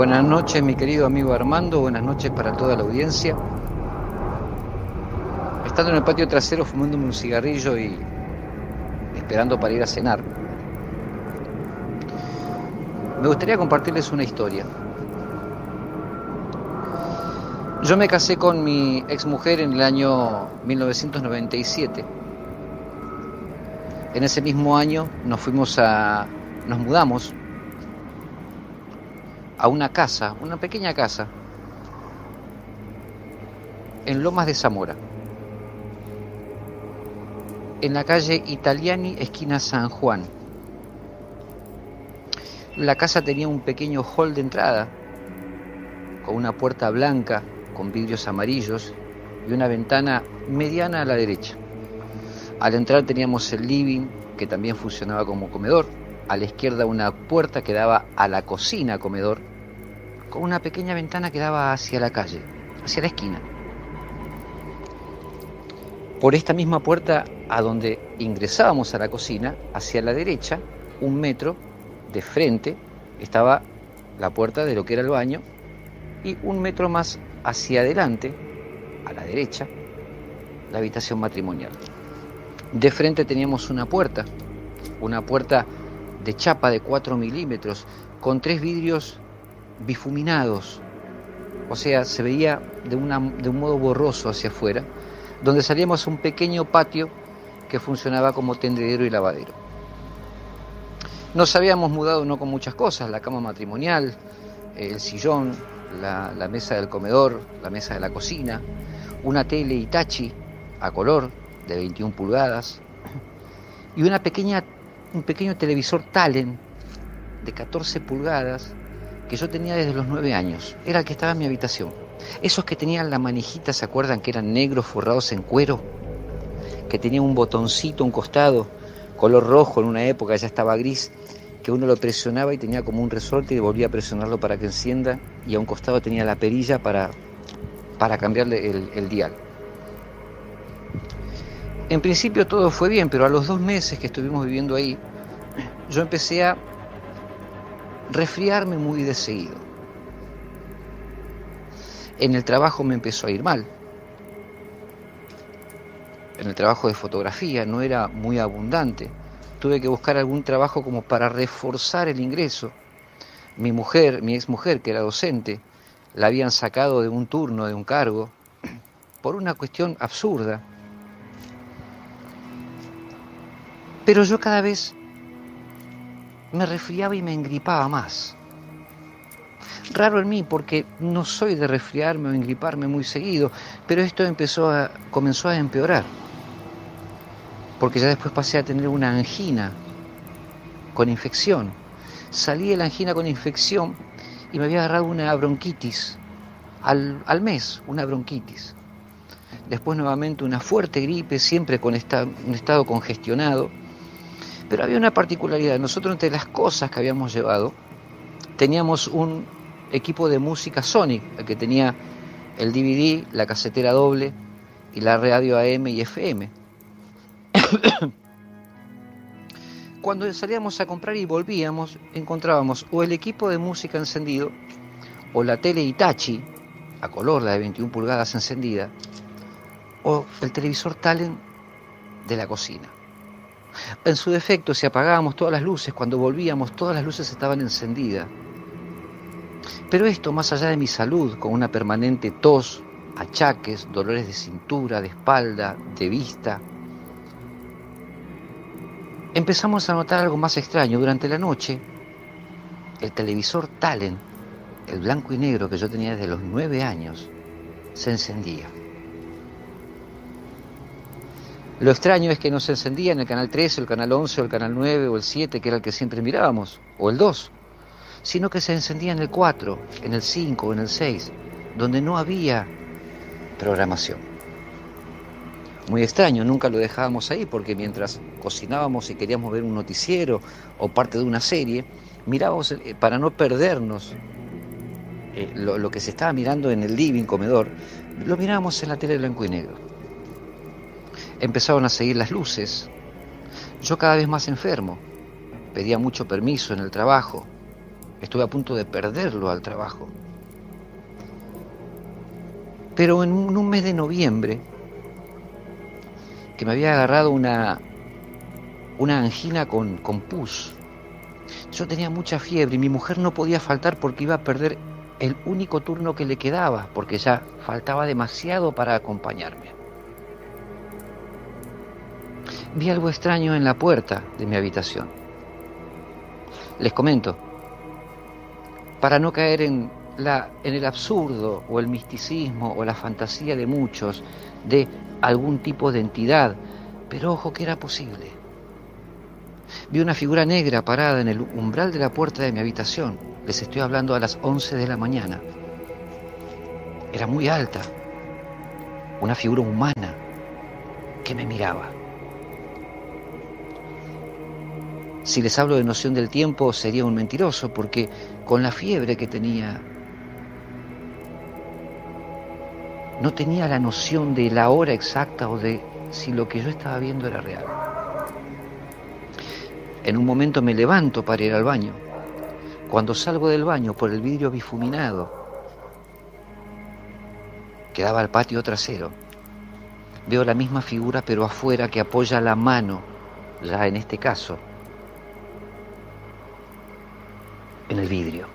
Buenas noches, mi querido amigo Armando. Buenas noches para toda la audiencia. Estando en el patio trasero fumándome un cigarrillo y esperando para ir a cenar, me gustaría compartirles una historia. Yo me casé con mi exmujer en el año 1997. En ese mismo año nos fuimos a. nos mudamos a una casa, una pequeña casa, en Lomas de Zamora, en la calle Italiani, esquina San Juan. La casa tenía un pequeño hall de entrada, con una puerta blanca con vidrios amarillos y una ventana mediana a la derecha. Al entrar teníamos el living, que también funcionaba como comedor. A la izquierda una puerta que daba a la cocina comedor, con una pequeña ventana que daba hacia la calle, hacia la esquina. Por esta misma puerta a donde ingresábamos a la cocina, hacia la derecha, un metro de frente, estaba la puerta de lo que era el baño y un metro más hacia adelante, a la derecha, la habitación matrimonial. De frente teníamos una puerta, una puerta de chapa de 4 milímetros, con tres vidrios bifuminados, o sea, se veía de, una, de un modo borroso hacia afuera, donde salíamos a un pequeño patio que funcionaba como tendedero y lavadero. Nos habíamos mudado no con muchas cosas, la cama matrimonial, el sillón, la, mesa del comedor, la mesa de la cocina, una tele Itachi a color de 21 pulgadas y una pequeña, un pequeño televisor Talent de 14 pulgadas que yo tenía desde los 9 años. Era el que estaba en mi habitación. Esos que tenían la manijita, ¿se acuerdan que eran negros forrados en cuero? Que tenía un botoncito, un costado, color rojo en una época, ya estaba gris, que uno lo presionaba y tenía como un resorte y volvía a presionarlo para que encienda y a un costado tenía la perilla para, para cambiarle el, el dial. En principio todo fue bien, pero a los dos meses que estuvimos viviendo ahí, yo empecé a resfriarme muy de seguido. En el trabajo me empezó a ir mal. En el trabajo de fotografía no era muy abundante tuve que buscar algún trabajo como para reforzar el ingreso. Mi mujer, mi ex mujer, que era docente, la habían sacado de un turno, de un cargo, por una cuestión absurda. Pero yo cada vez me resfriaba y me engripaba más. Raro en mí porque no soy de resfriarme o engriparme muy seguido, pero esto empezó a, comenzó a empeorar porque ya después pasé a tener una angina con infección. Salí de la angina con infección y me había agarrado una bronquitis al, mes, una bronquitis. Después nuevamente una fuerte gripe, siempre con un estado congestionado. Pero había una particularidad. Nosotros entre las cosas que habíamos llevado, teníamos un equipo de música Sonic, el que tenía el DVD, la casetera doble y la radio AM y FM. Cuando salíamos a comprar y volvíamos, encontrábamos o el equipo de música encendido, o la tele Itachi, a color, la de 21 pulgadas encendida, o el televisor Talent de la cocina. En su defecto, si apagábamos todas las luces, cuando volvíamos, todas las luces estaban encendidas. Pero esto, más allá de mi salud, con una permanente tos, achaques, dolores de cintura, de espalda, de vista, empezamos a notar algo más extraño. Durante la noche, el televisor Talent, el blanco y negro que yo tenía desde los nueve años, se encendía. Lo extraño es que no se encendía en el canal 13, el canal 11, o el canal 9, o el 7, que era el que siempre mirábamos, o el 2, sino que se encendía en el 4, en el 5 o en el 6, donde no había programación muy extraño, nunca lo dejábamos ahí porque mientras cocinábamos y queríamos ver un noticiero o parte de una serie, mirábamos eh, para no perdernos eh, lo, que se estaba mirando en el living comedor, lo mirábamos en la tele blanco y negro. Empezaron a seguir las luces, yo cada vez más enfermo, pedía mucho permiso en el trabajo, Estuve a punto de perderlo al trabajo. Pero en un mes de noviembre, que me había agarrado una, una angina con, con pus, yo tenía mucha fiebre y mi mujer no podía faltar porque iba a perder el único turno que le quedaba, porque ya faltaba demasiado para acompañarme. Vi algo extraño en la puerta de mi habitación. Les comento, para no caer en, la, en el absurdo o el misticismo o la fantasía de muchos de algún tipo de entidad, pero ojo que era posible. Vi una figura negra parada en el umbral de la puerta de mi habitación. Les estoy hablando a las 11 de la mañana. Era muy alta, una figura humana que me miraba. Si les hablo de noción del tiempo sería un mentiroso porque con la fiebre que tenía no tenía la noción de la hora exacta o de si lo que yo estaba viendo era real. En un momento me levanto para ir al baño. Cuando salgo del baño por el vidrio bifuminado que daba al patio trasero, veo la misma figura pero afuera que apoya la mano, ya en este caso, el vidrio.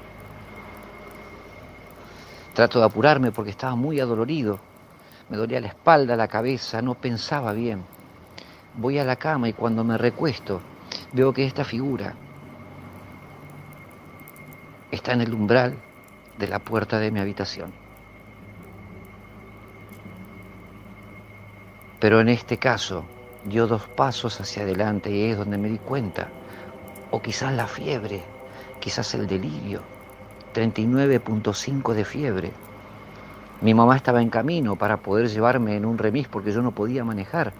Trato de apurarme porque estaba muy adolorido. Me dolía la espalda, la cabeza, no pensaba bien. Voy a la cama y cuando me recuesto veo que esta figura está en el umbral de la puerta de mi habitación. Pero en este caso dio dos pasos hacia adelante y es donde me di cuenta, o quizás la fiebre, quizás el delirio, 39.5 de fiebre. Mi mamá estaba en camino para poder llevarme en un remis porque yo no podía manejar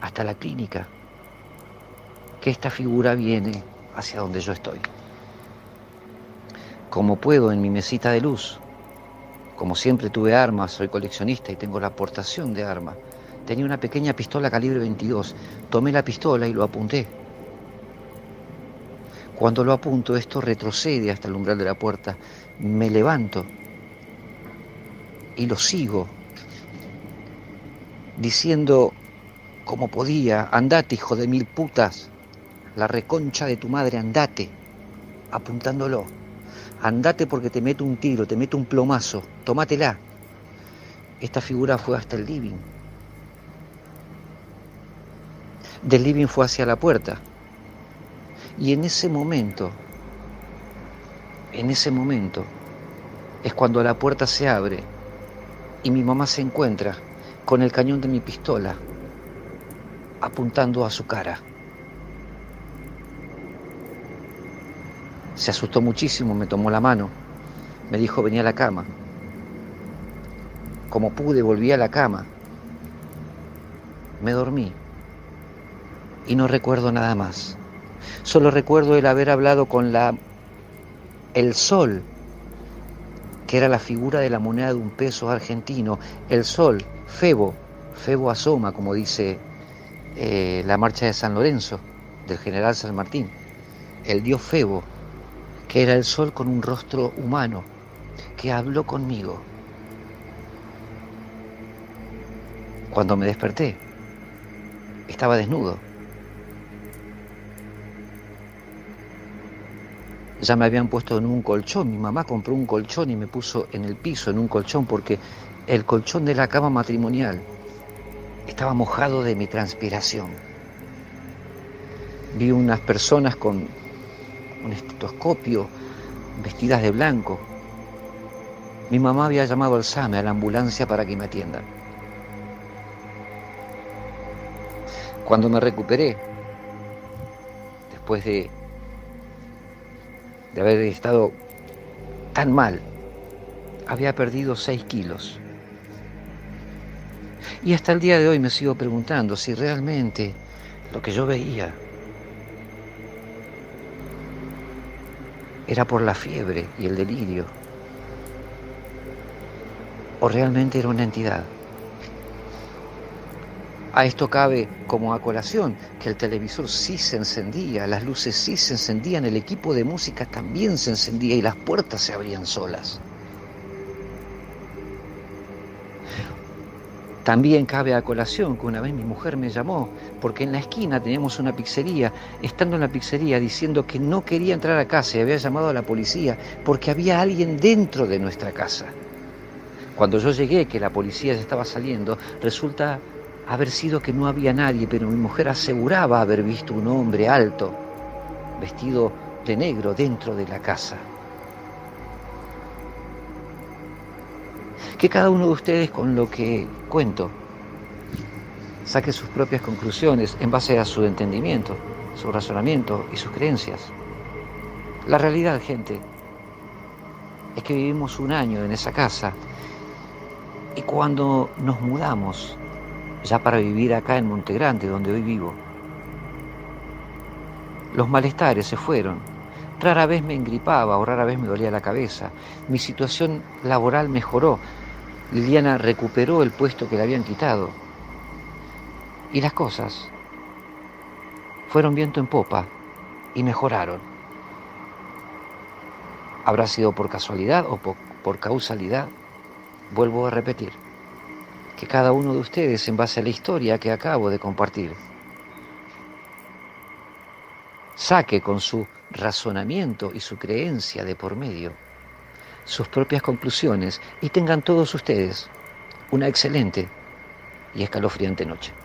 hasta la clínica. Que esta figura viene hacia donde yo estoy. Como puedo en mi mesita de luz, como siempre tuve armas, soy coleccionista y tengo la aportación de armas. Tenía una pequeña pistola calibre 22. Tomé la pistola y lo apunté cuando lo apunto, esto retrocede hasta el umbral de la puerta. Me levanto y lo sigo, diciendo como podía, andate, hijo de mil putas, la reconcha de tu madre, andate, apuntándolo. Andate porque te meto un tiro, te meto un plomazo, tómatela. Esta figura fue hasta el living. Del living fue hacia la puerta. Y en ese momento, en ese momento, es cuando la puerta se abre y mi mamá se encuentra con el cañón de mi pistola apuntando a su cara. Se asustó muchísimo, me tomó la mano, me dijo venía a la cama. Como pude, volví a la cama. Me dormí y no recuerdo nada más. Solo recuerdo el haber hablado con la el sol, que era la figura de la moneda de un peso argentino, el sol, Febo, Febo asoma, como dice eh, la marcha de San Lorenzo, del general San Martín, el dios Febo, que era el sol con un rostro humano, que habló conmigo. Cuando me desperté, estaba desnudo. Ya me habían puesto en un colchón. Mi mamá compró un colchón y me puso en el piso, en un colchón, porque el colchón de la cama matrimonial estaba mojado de mi transpiración. Vi unas personas con un estetoscopio, vestidas de blanco. Mi mamá había llamado al SAME, a la ambulancia, para que me atiendan. Cuando me recuperé, después de de haber estado tan mal, había perdido 6 kilos. Y hasta el día de hoy me sigo preguntando si realmente lo que yo veía era por la fiebre y el delirio, o realmente era una entidad. A esto cabe como a colación que el televisor sí se encendía, las luces sí se encendían, el equipo de música también se encendía y las puertas se abrían solas. También cabe a colación que una vez mi mujer me llamó porque en la esquina teníamos una pizzería, estando en la pizzería diciendo que no quería entrar a casa y había llamado a la policía porque había alguien dentro de nuestra casa. Cuando yo llegué, que la policía ya estaba saliendo, resulta haber sido que no había nadie, pero mi mujer aseguraba haber visto un hombre alto, vestido de negro dentro de la casa. Que cada uno de ustedes con lo que cuento saque sus propias conclusiones en base a su entendimiento, su razonamiento y sus creencias. La realidad, gente, es que vivimos un año en esa casa y cuando nos mudamos ya para vivir acá en Montegrande, donde hoy vivo. Los malestares se fueron. Rara vez me engripaba o rara vez me dolía la cabeza. Mi situación laboral mejoró. Liliana recuperó el puesto que le habían quitado. Y las cosas fueron viento en popa y mejoraron. ¿Habrá sido por casualidad o por causalidad? Vuelvo a repetir que cada uno de ustedes en base a la historia que acabo de compartir saque con su razonamiento y su creencia de por medio sus propias conclusiones y tengan todos ustedes una excelente y escalofriante noche.